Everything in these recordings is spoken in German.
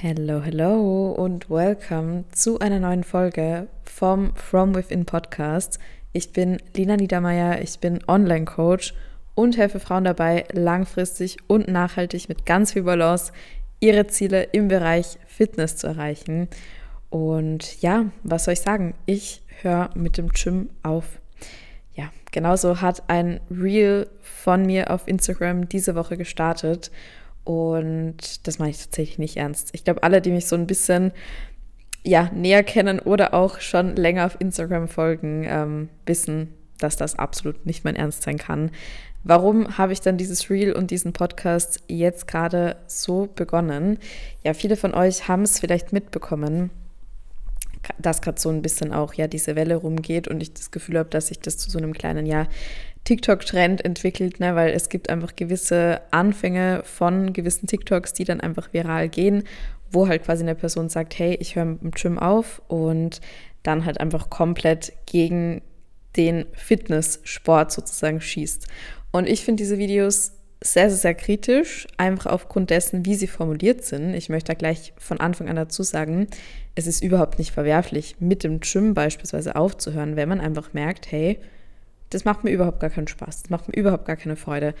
Hello, hello und welcome zu einer neuen Folge vom From Within Podcast. Ich bin Lina Niedermeyer, ich bin Online-Coach und helfe Frauen dabei, langfristig und nachhaltig mit ganz viel Balance ihre Ziele im Bereich Fitness zu erreichen. Und ja, was soll ich sagen? Ich höre mit dem Gym auf. Ja, genauso hat ein Reel von mir auf Instagram diese Woche gestartet. Und das meine ich tatsächlich nicht ernst. Ich glaube, alle, die mich so ein bisschen ja, näher kennen oder auch schon länger auf Instagram folgen, ähm, wissen, dass das absolut nicht mein Ernst sein kann. Warum habe ich dann dieses Reel und diesen Podcast jetzt gerade so begonnen? Ja, viele von euch haben es vielleicht mitbekommen, dass gerade so ein bisschen auch ja diese Welle rumgeht und ich das Gefühl habe, dass sich das zu so einem kleinen ja TikTok-Trend entwickelt, ne, weil es gibt einfach gewisse Anfänge von gewissen TikToks, die dann einfach viral gehen, wo halt quasi eine Person sagt, hey, ich höre mit dem Gym auf und dann halt einfach komplett gegen den Fitnesssport sozusagen schießt. Und ich finde diese Videos sehr, sehr, sehr kritisch, einfach aufgrund dessen, wie sie formuliert sind. Ich möchte da gleich von Anfang an dazu sagen, es ist überhaupt nicht verwerflich, mit dem Gym beispielsweise aufzuhören, wenn man einfach merkt, hey, das macht mir überhaupt gar keinen Spaß, das macht mir überhaupt gar keine Freude.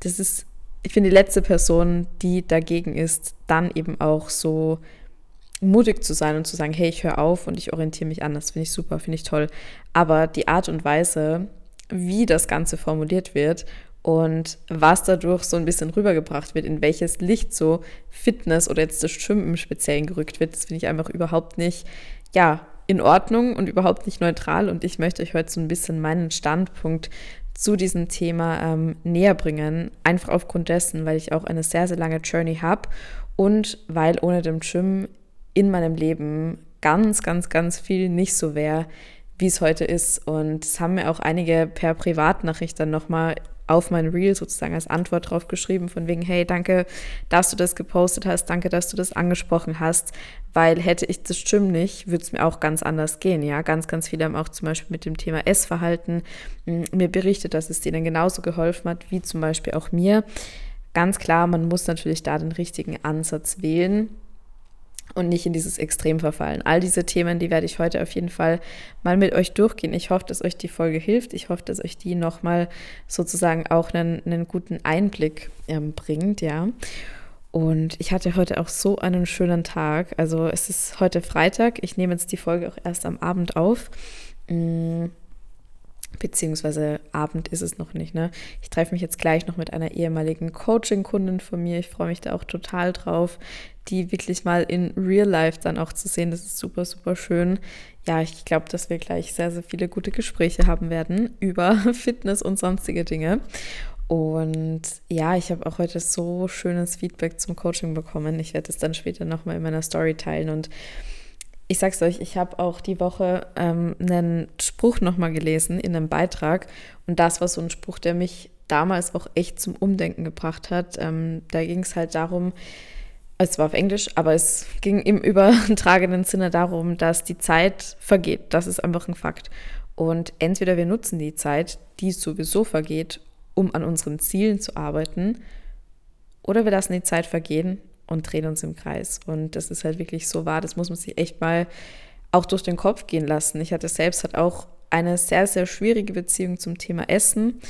Das ist, ich finde, die letzte Person, die dagegen ist, dann eben auch so mutig zu sein und zu sagen, hey, ich höre auf und ich orientiere mich anders, finde ich super, finde ich toll. Aber die Art und Weise, wie das Ganze formuliert wird und was dadurch so ein bisschen rübergebracht wird, in welches Licht so Fitness oder jetzt das Schwimmen im Speziellen gerückt wird, das finde ich einfach überhaupt nicht, ja, in Ordnung und überhaupt nicht neutral. Und ich möchte euch heute so ein bisschen meinen Standpunkt zu diesem Thema ähm, näher bringen. Einfach aufgrund dessen, weil ich auch eine sehr, sehr lange Journey habe und weil ohne dem Gym in meinem Leben ganz, ganz, ganz viel nicht so wäre, wie es heute ist. Und es haben mir auch einige per Privatnachricht dann nochmal auf mein Reel sozusagen als Antwort drauf geschrieben, von wegen, hey, danke, dass du das gepostet hast, danke, dass du das angesprochen hast, weil hätte ich das Gym nicht, würde es mir auch ganz anders gehen, ja. Ganz, ganz viele haben auch zum Beispiel mit dem Thema Essverhalten hm, mir berichtet, dass es denen genauso geholfen hat, wie zum Beispiel auch mir. Ganz klar, man muss natürlich da den richtigen Ansatz wählen und nicht in dieses Extrem verfallen. All diese Themen, die werde ich heute auf jeden Fall mal mit euch durchgehen. Ich hoffe, dass euch die Folge hilft. Ich hoffe, dass euch die nochmal sozusagen auch einen, einen guten Einblick ähm, bringt, ja. Und ich hatte heute auch so einen schönen Tag. Also es ist heute Freitag. Ich nehme jetzt die Folge auch erst am Abend auf. Mmh beziehungsweise Abend ist es noch nicht. Ne? Ich treffe mich jetzt gleich noch mit einer ehemaligen Coaching-Kundin von mir. Ich freue mich da auch total drauf, die wirklich mal in Real Life dann auch zu sehen. Das ist super, super schön. Ja, ich glaube, dass wir gleich sehr, sehr viele gute Gespräche haben werden über Fitness und sonstige Dinge. Und ja, ich habe auch heute so schönes Feedback zum Coaching bekommen. Ich werde es dann später nochmal in meiner Story teilen und ich sag's euch, ich habe auch die Woche ähm, einen Spruch nochmal gelesen in einem Beitrag. Und das war so ein Spruch, der mich damals auch echt zum Umdenken gebracht hat. Ähm, da ging es halt darum, es war auf Englisch, aber es ging im übertragenen Sinne darum, dass die Zeit vergeht. Das ist einfach ein Fakt. Und entweder wir nutzen die Zeit, die sowieso vergeht, um an unseren Zielen zu arbeiten, oder wir lassen die Zeit vergehen und drehen uns im Kreis. Und das ist halt wirklich so wahr, das muss man sich echt mal auch durch den Kopf gehen lassen. Ich hatte selbst halt auch eine sehr, sehr schwierige Beziehung zum Thema Essen.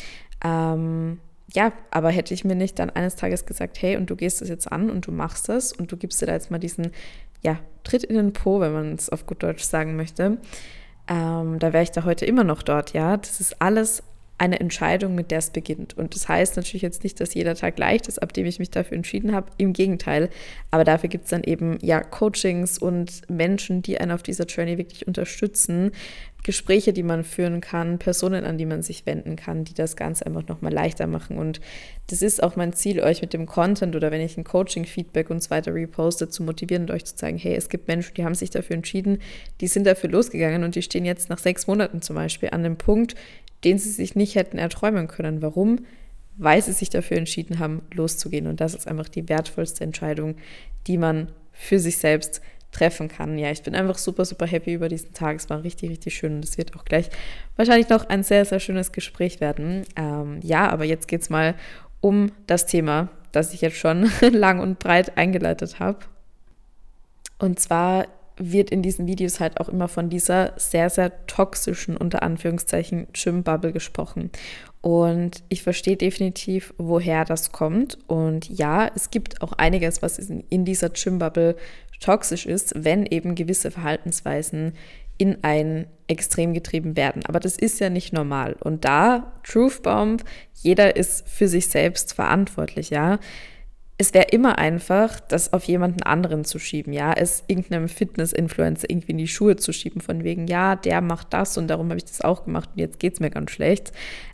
Ähm, ja, aber hätte ich mir nicht dann eines Tages gesagt, hey, und du gehst das jetzt an und du machst das und du gibst dir da jetzt mal diesen, ja, Tritt in den Po, wenn man es auf gut Deutsch sagen möchte, ähm, da wäre ich da heute immer noch dort, ja. Das ist alles eine Entscheidung, mit der es beginnt. Und das heißt natürlich jetzt nicht, dass jeder Tag leicht ist, ab dem ich mich dafür entschieden habe. Im Gegenteil. Aber dafür gibt es dann eben ja Coachings und Menschen, die einen auf dieser Journey wirklich unterstützen, Gespräche, die man führen kann, Personen, an die man sich wenden kann, die das Ganze einfach nochmal leichter machen. Und das ist auch mein Ziel, euch mit dem Content oder wenn ich ein Coaching-Feedback und so weiter reposte, zu motivieren und euch zu zeigen, hey, es gibt Menschen, die haben sich dafür entschieden, die sind dafür losgegangen und die stehen jetzt nach sechs Monaten zum Beispiel an dem Punkt, den sie sich nicht hätten erträumen können. Warum? Weil sie sich dafür entschieden haben, loszugehen. Und das ist einfach die wertvollste Entscheidung, die man für sich selbst treffen kann. Ja, ich bin einfach super, super happy über diesen Tag. Es war richtig, richtig schön und es wird auch gleich wahrscheinlich noch ein sehr, sehr schönes Gespräch werden. Ähm, ja, aber jetzt geht es mal um das Thema, das ich jetzt schon lang und breit eingeleitet habe. Und zwar wird in diesen Videos halt auch immer von dieser sehr, sehr toxischen, unter Anführungszeichen, Gym-Bubble gesprochen. Und ich verstehe definitiv, woher das kommt. Und ja, es gibt auch einiges, was in dieser Gym-Bubble toxisch ist, wenn eben gewisse Verhaltensweisen in ein Extrem getrieben werden. Aber das ist ja nicht normal. Und da, Truth Bomb, jeder ist für sich selbst verantwortlich, ja es wäre immer einfach, das auf jemanden anderen zu schieben, ja, es irgendeinem Fitness-Influencer irgendwie in die Schuhe zu schieben, von wegen, ja, der macht das und darum habe ich das auch gemacht und jetzt geht es mir ganz schlecht.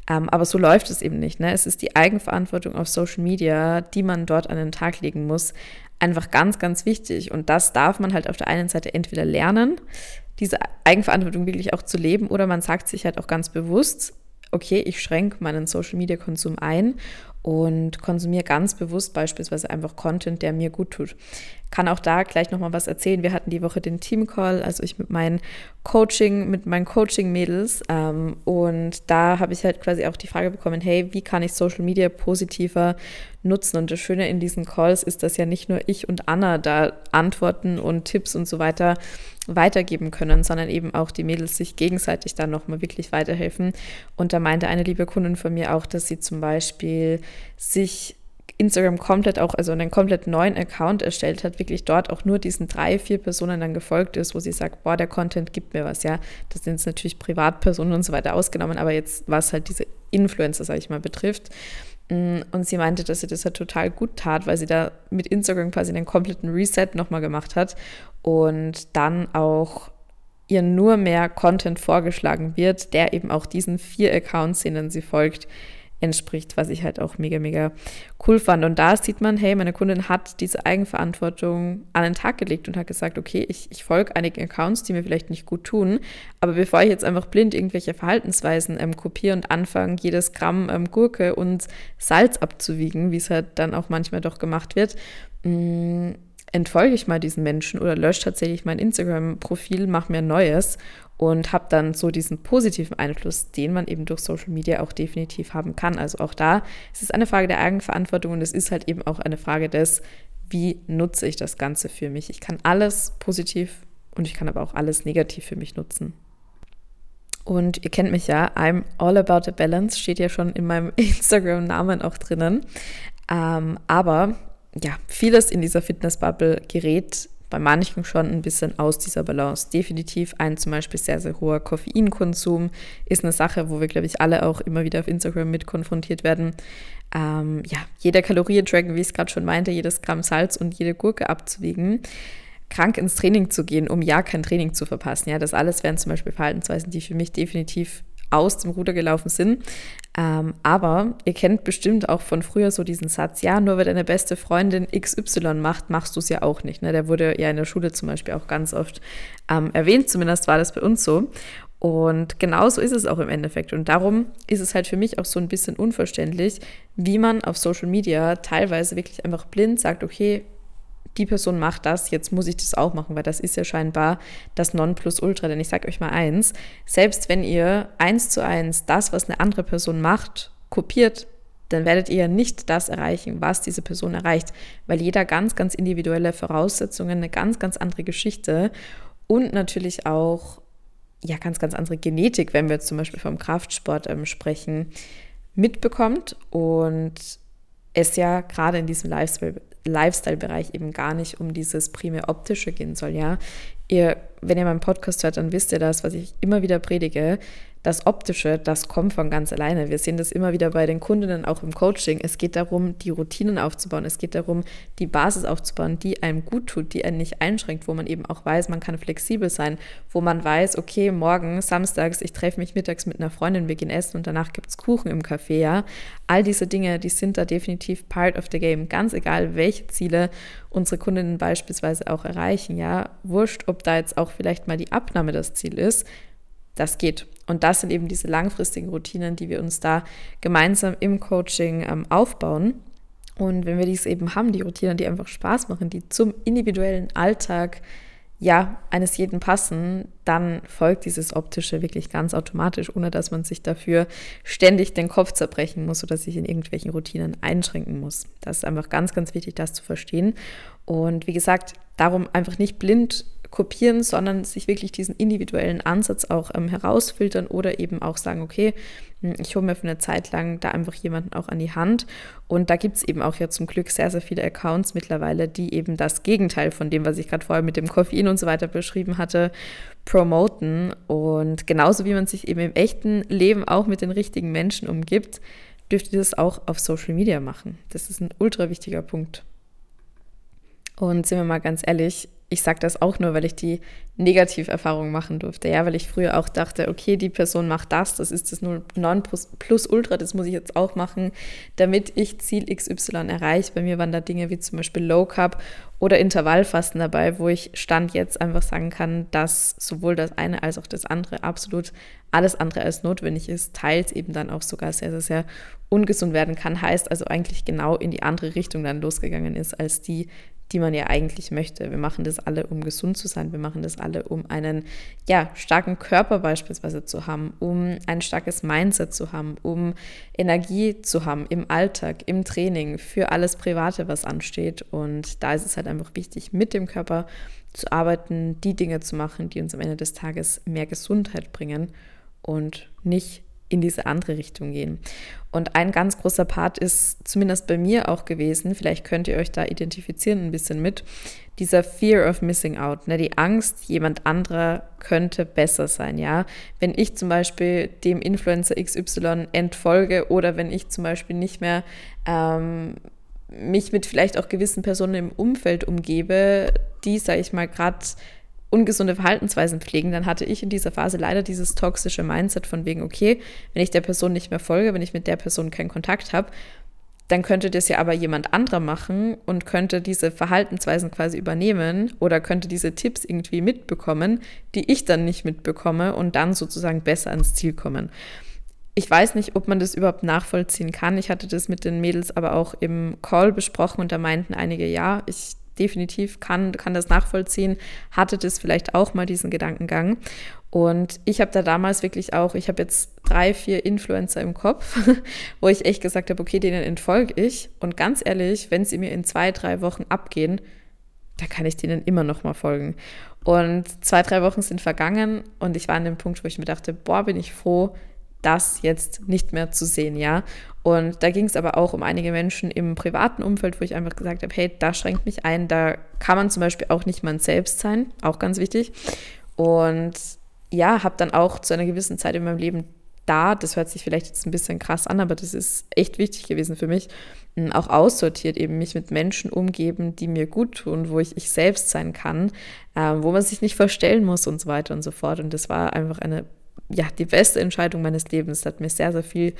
Ähm, aber so läuft es eben nicht. Ne? Es ist die Eigenverantwortung auf Social Media, die man dort an den Tag legen muss, einfach ganz, ganz wichtig. Und das darf man halt auf der einen Seite entweder lernen, diese Eigenverantwortung wirklich auch zu leben, oder man sagt sich halt auch ganz bewusst, okay, ich schränke meinen Social-Media-Konsum ein und konsumiere ganz bewusst beispielsweise einfach Content, der mir gut tut. Kann auch da gleich nochmal was erzählen. Wir hatten die Woche den Team-Call, also ich mit meinen Coaching, mit meinen Coaching-Mädels. Ähm, und da habe ich halt quasi auch die Frage bekommen, hey, wie kann ich Social Media positiver nutzen? Und das Schöne in diesen Calls ist, dass ja nicht nur ich und Anna da Antworten und Tipps und so weiter weitergeben können, sondern eben auch die Mädels sich gegenseitig dann nochmal wirklich weiterhelfen. Und da meinte eine liebe Kundin von mir auch, dass sie zum Beispiel sich Instagram komplett auch, also einen komplett neuen Account erstellt hat, wirklich dort auch nur diesen drei, vier Personen dann gefolgt ist, wo sie sagt, boah, der Content gibt mir was, ja. Das sind jetzt natürlich Privatpersonen und so weiter ausgenommen, aber jetzt, was halt diese Influencer, sage ich mal, betrifft. Mm, und sie meinte, dass sie das halt total gut tat, weil sie da mit Instagram quasi einen kompletten Reset nochmal gemacht hat und dann auch ihr nur mehr Content vorgeschlagen wird, der eben auch diesen vier Accounts, denen sie folgt, entspricht, was ich halt auch mega, mega cool fand. Und da sieht man, hey, meine Kundin hat diese Eigenverantwortung an den Tag gelegt und hat gesagt, okay, ich, ich folge einigen Accounts, die mir vielleicht nicht gut tun, aber bevor ich jetzt einfach blind irgendwelche Verhaltensweisen ähm, kopiere und anfange, jedes Gramm ähm, Gurke und Salz abzuwiegen, wie es halt dann auch manchmal doch gemacht wird, mh, mm, entfolge ich mal diesen Menschen oder lösche tatsächlich mein Instagram-Profil, mache mir ein neues und habe dann so diesen positiven Einfluss, den man eben durch Social Media auch definitiv haben kann. Also auch da ist es eine Frage der Eigenverantwortung und es ist halt eben auch eine Frage des, wie nutze ich das Ganze für mich. Ich kann alles positiv und ich kann aber auch alles negativ für mich nutzen. Und ihr kennt mich ja, I'm all about a balance, steht ja schon in meinem Instagram-Namen auch drinnen. Ähm, aber ja, vieles in dieser Fitness-Bubble gerät bei manchen schon ein bisschen aus dieser Balance. Definitiv ein zum Beispiel sehr, sehr hoher Koffeinkonsum ist eine Sache, wo wir, glaube ich, alle auch immer wieder auf Instagram mit konfrontiert werden. Ähm, ja, jeder Kalorien-Tracken, wie ich es gerade schon meinte, jedes Gramm Salz und jede Gurke abzuwiegen krank ins Training zu gehen, um ja kein Training zu verpassen. Ja, das alles wären zum Beispiel Verhaltensweisen, die für mich definitiv aus dem Ruder gelaufen sind. Ähm, aber ihr kennt bestimmt auch von früher so diesen Satz, ja, nur weil deine beste Freundin XY macht, machst du es ja auch nicht. Ne? Der wurde ja in der Schule zum Beispiel auch ganz oft ähm, erwähnt, zumindest war das bei uns so. Und genauso ist es auch im Endeffekt. Und darum ist es halt für mich auch so ein bisschen unverständlich, wie man auf Social Media teilweise wirklich einfach blind sagt, okay, die Person macht das, jetzt muss ich das auch machen, weil das ist ja scheinbar das Nonplusultra. Denn ich sage euch mal eins, selbst wenn ihr eins zu eins das, was eine andere Person macht, kopiert, dann werdet ihr nicht das erreichen, was diese Person erreicht, weil jeder ganz, ganz individuelle Voraussetzungen, eine ganz, ganz andere Geschichte und natürlich auch ja ganz, ganz andere Genetik, wenn wir jetzt zum Beispiel vom Kraftsport ähm, sprechen, mitbekommt und es ja gerade in diesem Lifestyle Lifestyle-Bereich eben gar nicht um dieses primär optische gehen soll, ja. Ihr, wenn ihr meinen Podcast hört, dann wisst ihr das, was ich immer wieder predige das Optische, das kommt von ganz alleine. Wir sehen das immer wieder bei den Kundinnen, auch im Coaching. Es geht darum, die Routinen aufzubauen. Es geht darum, die Basis aufzubauen, die einem gut tut, die einen nicht einschränkt, wo man eben auch weiß, man kann flexibel sein, wo man weiß, okay, morgen, samstags, ich treffe mich mittags mit einer Freundin, wir gehen essen und danach gibt es Kuchen im Café, ja. All diese Dinge, die sind da definitiv part of the game. Ganz egal, welche Ziele unsere Kundinnen beispielsweise auch erreichen, ja. Wurscht, ob da jetzt auch vielleicht mal die Abnahme das Ziel ist das geht. Und das sind eben diese langfristigen Routinen, die wir uns da gemeinsam im Coaching ähm, aufbauen. Und wenn wir dies eben haben, die Routinen, die einfach Spaß machen, die zum individuellen Alltag ja, eines jeden passen, dann folgt dieses Optische wirklich ganz automatisch, ohne dass man sich dafür ständig den Kopf zerbrechen muss oder sich in irgendwelchen Routinen einschränken muss. Das ist einfach ganz, ganz wichtig, das zu verstehen. Und wie gesagt, darum einfach nicht blind kopieren, sondern sich wirklich diesen individuellen Ansatz auch ähm, herausfiltern oder eben auch sagen, okay, hm, ich hole mir für eine Zeit lang da einfach jemanden auch an die Hand. Und da gibt es eben auch ja zum Glück sehr, sehr viele Accounts mittlerweile, die eben das Gegenteil von dem, was ich gerade vorher mit dem Koffein und so weiter beschrieben hatte, promoten. Und genauso wie man sich eben im echten Leben auch mit den richtigen Menschen umgibt, dürft ihr das auch auf Social Media machen. Das ist ein ultra wichtiger Punkt. Und sind wir mal ganz ehrlich, ich sage das auch nur, weil ich die Negativerfahrung machen durfte. Ja, weil ich früher auch dachte, okay, die Person macht das, das ist das 9 plus Ultra, das muss ich jetzt auch machen, damit ich Ziel XY erreiche. Bei mir waren da Dinge wie zum Beispiel Low Carb oder Intervallfasten dabei, wo ich Stand jetzt einfach sagen kann, dass sowohl das eine als auch das andere absolut alles andere als notwendig ist, teils eben dann auch sogar sehr, sehr, sehr ungesund werden kann. Heißt also eigentlich genau in die andere Richtung dann losgegangen ist, als die, die man ja eigentlich möchte. Wir machen das alle, um gesund zu sein. Wir machen das alle, um einen ja, starken Körper beispielsweise zu haben, um ein starkes Mindset zu haben, um Energie zu haben im Alltag, im Training, für alles Private, was ansteht. Und da ist es halt einfach wichtig, mit dem Körper zu arbeiten, die Dinge zu machen, die uns am Ende des Tages mehr Gesundheit bringen und nicht in diese andere Richtung gehen. Und ein ganz großer Part ist zumindest bei mir auch gewesen, vielleicht könnt ihr euch da identifizieren ein bisschen mit, dieser Fear of Missing Out, ne? die Angst, jemand anderer könnte besser sein, ja. Wenn ich zum Beispiel dem Influencer XY entfolge oder wenn ich zum Beispiel nicht mehr ähm, mich mit vielleicht auch gewissen Personen im Umfeld umgebe, die, sage ich mal, gerade ungesunde Verhaltensweisen pflegen, dann hatte ich in dieser Phase leider dieses toxische Mindset von wegen, okay, wenn ich der Person nicht mehr folge, wenn ich mit der Person keinen Kontakt habe, dann könnte das ja aber jemand anderer machen und könnte diese Verhaltensweisen quasi übernehmen oder könnte diese Tipps irgendwie mitbekommen, die ich dann nicht mitbekomme und dann sozusagen besser ans Ziel kommen. Ich weiß nicht, ob man das überhaupt nachvollziehen kann. Ich hatte das mit den Mädels aber auch im Call besprochen und da meinten einige, ja, ich definitiv kann, kann das nachvollziehen, hatte das vielleicht auch mal diesen Gedankengang. Und ich habe da damals wirklich auch, ich habe jetzt drei, vier Influencer im Kopf, wo ich echt gesagt habe, okay, denen entfolge ich. Und ganz ehrlich, wenn sie mir in zwei, drei Wochen abgehen, da kann ich denen immer noch mal folgen. Und zwei, drei Wochen sind vergangen und ich war an dem Punkt, wo ich mir dachte, boah, bin ich froh, das jetzt nicht mehr zu sehen, ja. Und da ging es aber auch um einige Menschen im privaten Umfeld, wo ich einfach gesagt habe, hey, da schränkt mich ein, da kann man zum Beispiel auch nicht man selbst sein, auch ganz wichtig. Und ja, habe dann auch zu einer gewissen Zeit in meinem Leben da, das hört sich vielleicht jetzt ein bisschen krass an, aber das ist echt wichtig gewesen für mich, auch aussortiert, eben mich mit Menschen umgeben, die mir gut tun, wo ich ich selbst sein kann, äh, wo man sich nicht verstellen muss und so weiter und so fort. Und das war einfach eine ja, die beste Entscheidung meines Lebens. Hat mir sehr, sehr viel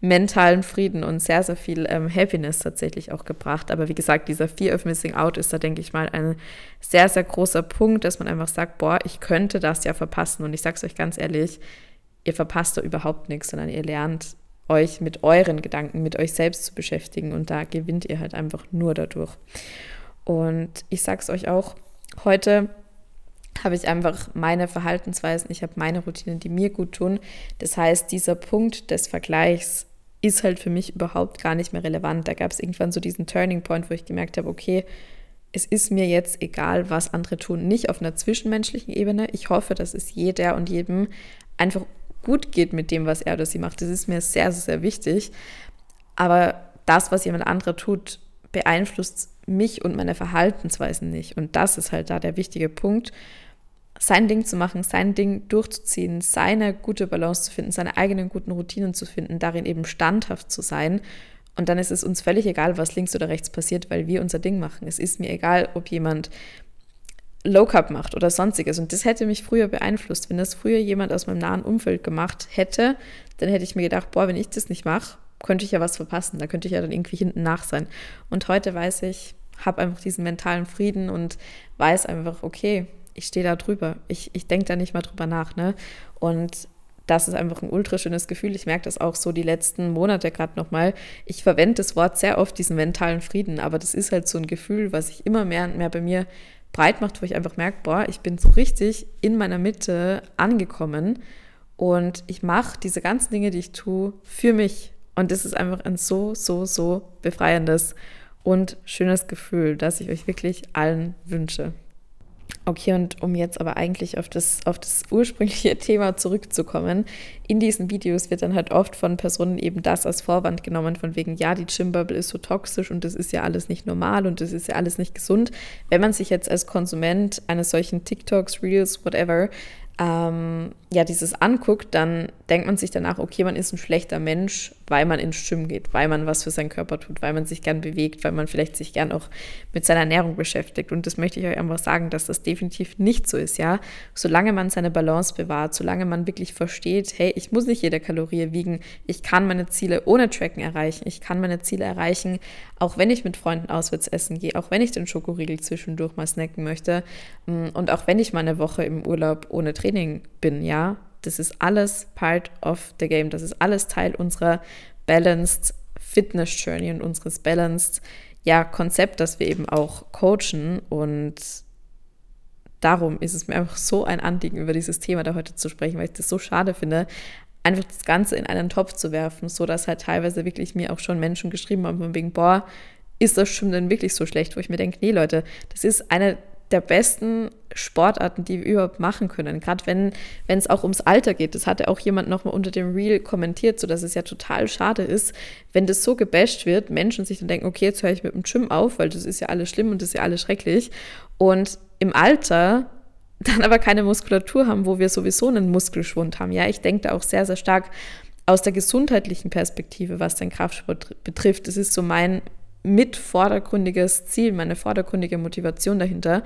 mentalen Frieden und sehr, sehr viel ähm, Happiness tatsächlich auch gebracht. Aber wie gesagt, dieser Fear of Missing Out ist da, denke ich mal, ein sehr, sehr großer Punkt, dass man einfach sagt, boah, ich könnte das ja verpassen. Und ich sage es euch ganz ehrlich, ihr verpasst da überhaupt nichts, sondern ihr lernt euch mit euren Gedanken, mit euch selbst zu beschäftigen. Und da gewinnt ihr halt einfach nur dadurch. Und ich sage es euch auch, heute habe ich einfach meine Verhaltensweisen, ich habe meine Routinen, die mir gut tun. Das heißt, dieser Punkt des Vergleichs ist halt für mich überhaupt gar nicht mehr relevant. Da gab es irgendwann so diesen Turning Point, wo ich gemerkt habe, okay, es ist mir jetzt egal, was andere tun. Nicht auf einer zwischenmenschlichen Ebene. Ich hoffe, dass es jeder und jedem einfach gut geht mit dem, was er oder sie macht. Das ist mir sehr, sehr, wichtig. Aber das, was jemand anderer tut, beeinflusst mich und meine Verhaltensweisen nicht. Und das ist halt da der wichtige Punkt sein Ding zu machen, sein Ding durchzuziehen, seine gute Balance zu finden, seine eigenen guten Routinen zu finden, darin eben standhaft zu sein. Und dann ist es uns völlig egal, was links oder rechts passiert, weil wir unser Ding machen. Es ist mir egal, ob jemand Low Carb macht oder sonstiges. Und das hätte mich früher beeinflusst. Wenn das früher jemand aus meinem nahen Umfeld gemacht hätte, dann hätte ich mir gedacht, boah, wenn ich das nicht mache, könnte ich ja was verpassen. Da könnte ich ja dann irgendwie hinten nach sein. Und heute weiß ich, habe einfach diesen mentalen Frieden und weiß einfach, okay, ich stehe da drüber. Ich, ich denke da nicht mal drüber nach. Ne? Und das ist einfach ein ultra schönes Gefühl. Ich merke das auch so die letzten Monate gerade nochmal. Ich verwende das Wort sehr oft, diesen mentalen Frieden, aber das ist halt so ein Gefühl, was sich immer mehr und mehr bei mir breit macht, wo ich einfach merke, boah, ich bin so richtig in meiner Mitte angekommen und ich mache diese ganzen Dinge, die ich tue, für mich. Und das ist einfach ein so, so, so befreiendes und schönes Gefühl, das ich euch wirklich allen wünsche. Okay, und um jetzt aber eigentlich auf das, auf das ursprüngliche Thema zurückzukommen, in diesen Videos wird dann halt oft von Personen eben das als Vorwand genommen, von wegen, ja, die Gymbubble ist so toxisch und das ist ja alles nicht normal und das ist ja alles nicht gesund. Wenn man sich jetzt als Konsument eines solchen TikToks, Reels, whatever, ähm, ja, dieses anguckt, dann denkt man sich danach, okay, man ist ein schlechter Mensch, weil man ins Schwimmen geht, weil man was für seinen Körper tut, weil man sich gern bewegt, weil man vielleicht sich gern auch mit seiner Ernährung beschäftigt. Und das möchte ich euch einfach sagen, dass das definitiv nicht so ist, ja. Solange man seine Balance bewahrt, solange man wirklich versteht, hey, ich muss nicht jede Kalorie wiegen, ich kann meine Ziele ohne Tracken erreichen, ich kann meine Ziele erreichen, auch wenn ich mit Freunden auswärts essen gehe, auch wenn ich den Schokoriegel zwischendurch mal snacken möchte mm, und auch wenn ich mal eine Woche im Urlaub ohne Training bin, ja, das ist alles part of the game. Das ist alles Teil unserer balanced Fitness Journey und unseres balanced ja, Konzept, das wir eben auch coachen und darum ist es mir einfach so ein Anliegen, über dieses Thema da heute zu sprechen, weil ich das so schade finde, einfach das Ganze in einen Topf zu werfen, so dass halt teilweise wirklich mir auch schon Menschen geschrieben haben von wegen, boah, ist das schon denn wirklich so schlecht, wo ich mir denke, nee Leute, das ist eine der besten Sportarten, die wir überhaupt machen können. Gerade wenn es auch ums Alter geht. Das hatte auch jemand nochmal unter dem Reel kommentiert, so dass es ja total schade ist, wenn das so gebasht wird, Menschen sich dann denken, okay, jetzt höre ich mit dem Gym auf, weil das ist ja alles schlimm und das ist ja alles schrecklich. Und im Alter dann aber keine Muskulatur haben, wo wir sowieso einen Muskelschwund haben. Ja, ich denke da auch sehr, sehr stark aus der gesundheitlichen Perspektive, was den Kraftsport betrifft. Das ist so mein mit vordergründiges Ziel, meine vordergründige Motivation dahinter.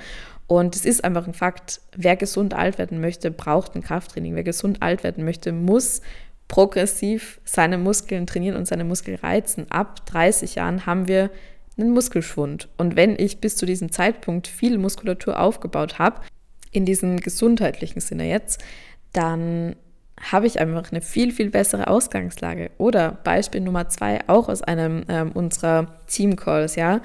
Und es ist einfach ein Fakt, wer gesund alt werden möchte, braucht ein Krafttraining. Wer gesund alt werden möchte, muss progressiv seine Muskeln trainieren und seine Muskeln reizen. Ab 30 Jahren haben wir einen Muskelschwund. Und wenn ich bis zu diesem Zeitpunkt viel Muskulatur aufgebaut habe, in diesem gesundheitlichen Sinne jetzt, dann habe ich einfach eine viel, viel bessere Ausgangslage. Oder Beispiel Nummer zwei, auch aus einem ähm, unserer Team-Calls, ja,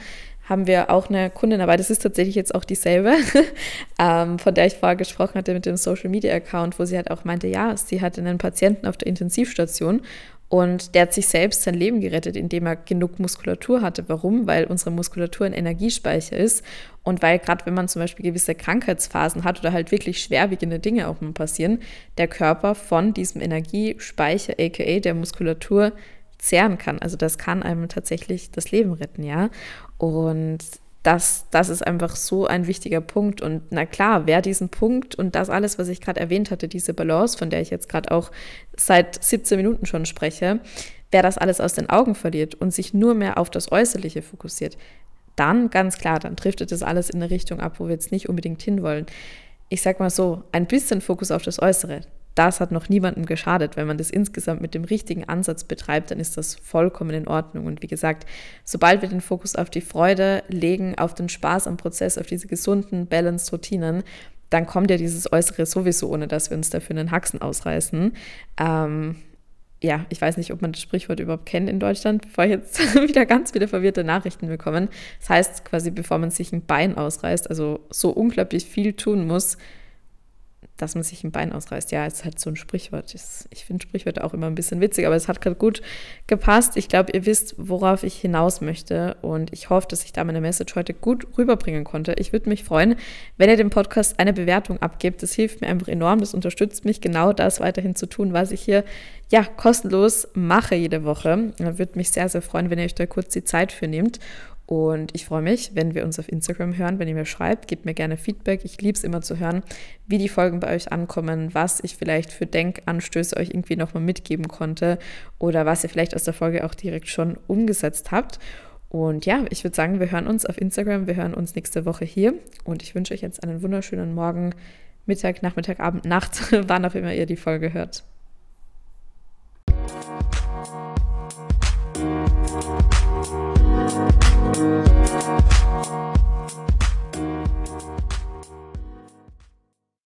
haben wir auch eine Kundin dabei, das ist tatsächlich jetzt auch dieselbe, ähm, von der ich vorher gesprochen hatte mit dem Social Media Account, wo sie halt auch meinte, ja, sie hatte einen Patienten auf der Intensivstation und der hat sich selbst sein Leben gerettet, indem er genug Muskulatur hatte. Warum? Weil unsere Muskulatur ein Energiespeicher ist und weil gerade wenn man zum Beispiel gewisse Krankheitsphasen hat oder halt wirklich schwerwiegende Dinge auch mal passieren, der Körper von diesem Energiespeicher, aka der Muskulatur, zehren kann. Also das kann einem tatsächlich das Leben retten, ja. Und das, das ist einfach so ein wichtiger Punkt. Und na klar, wer diesen Punkt und das alles, was ich gerade erwähnt hatte, diese Balance, von der ich jetzt gerade auch seit 17 Minuten schon spreche, wer das alles aus den Augen verliert und sich nur mehr auf das Äußerliche fokussiert, dann ganz klar, dann driftet das alles in eine Richtung ab, wo wir jetzt nicht unbedingt hinwollen. Ich sag mal so, ein bisschen Fokus auf das Äußere, das hat noch niemandem geschadet. Wenn man das insgesamt mit dem richtigen Ansatz betreibt, dann ist das vollkommen in Ordnung. Und wie gesagt, sobald wir den Fokus auf die Freude legen, auf den Spaß am Prozess, auf diese gesunden, balanced Routinen, dann kommt ja dieses Äußere sowieso, ohne dass wir uns dafür einen Haxen ausreißen. Ähm, ja, ich weiß nicht, ob man das Sprichwort überhaupt kennt in Deutschland, bevor jetzt wieder ganz viele verwirrte Nachrichten bekommen. Das heißt quasi, bevor man sich ein Bein ausreißt, also so unglaublich viel tun muss, dass man sich ein Bein ausreißt. Ja, es ist halt so ein Sprichwort. Ich finde Sprichwörter auch immer ein bisschen witzig, aber es hat gerade gut gepasst. Ich glaube, ihr wisst, worauf ich hinaus möchte und ich hoffe, dass ich da meine Message heute gut rüberbringen konnte. Ich würde mich freuen, wenn ihr dem Podcast eine Bewertung abgebt. Das hilft mir einfach enorm. Das unterstützt mich, genau das weiterhin zu tun, was ich hier ja kostenlos mache jede Woche. Würde mich sehr, sehr freuen, wenn ihr euch da kurz die Zeit für nehmt. Und ich freue mich, wenn wir uns auf Instagram hören, wenn ihr mir schreibt, gebt mir gerne Feedback. Ich liebe es immer zu hören, wie die Folgen bei euch ankommen, was ich vielleicht für Denkanstöße euch irgendwie nochmal mitgeben konnte oder was ihr vielleicht aus der Folge auch direkt schon umgesetzt habt. Und ja, ich würde sagen, wir hören uns auf Instagram, wir hören uns nächste Woche hier und ich wünsche euch jetzt einen wunderschönen Morgen, Mittag, Nachmittag, Abend, Nacht, wann auch immer ihr die Folge hört.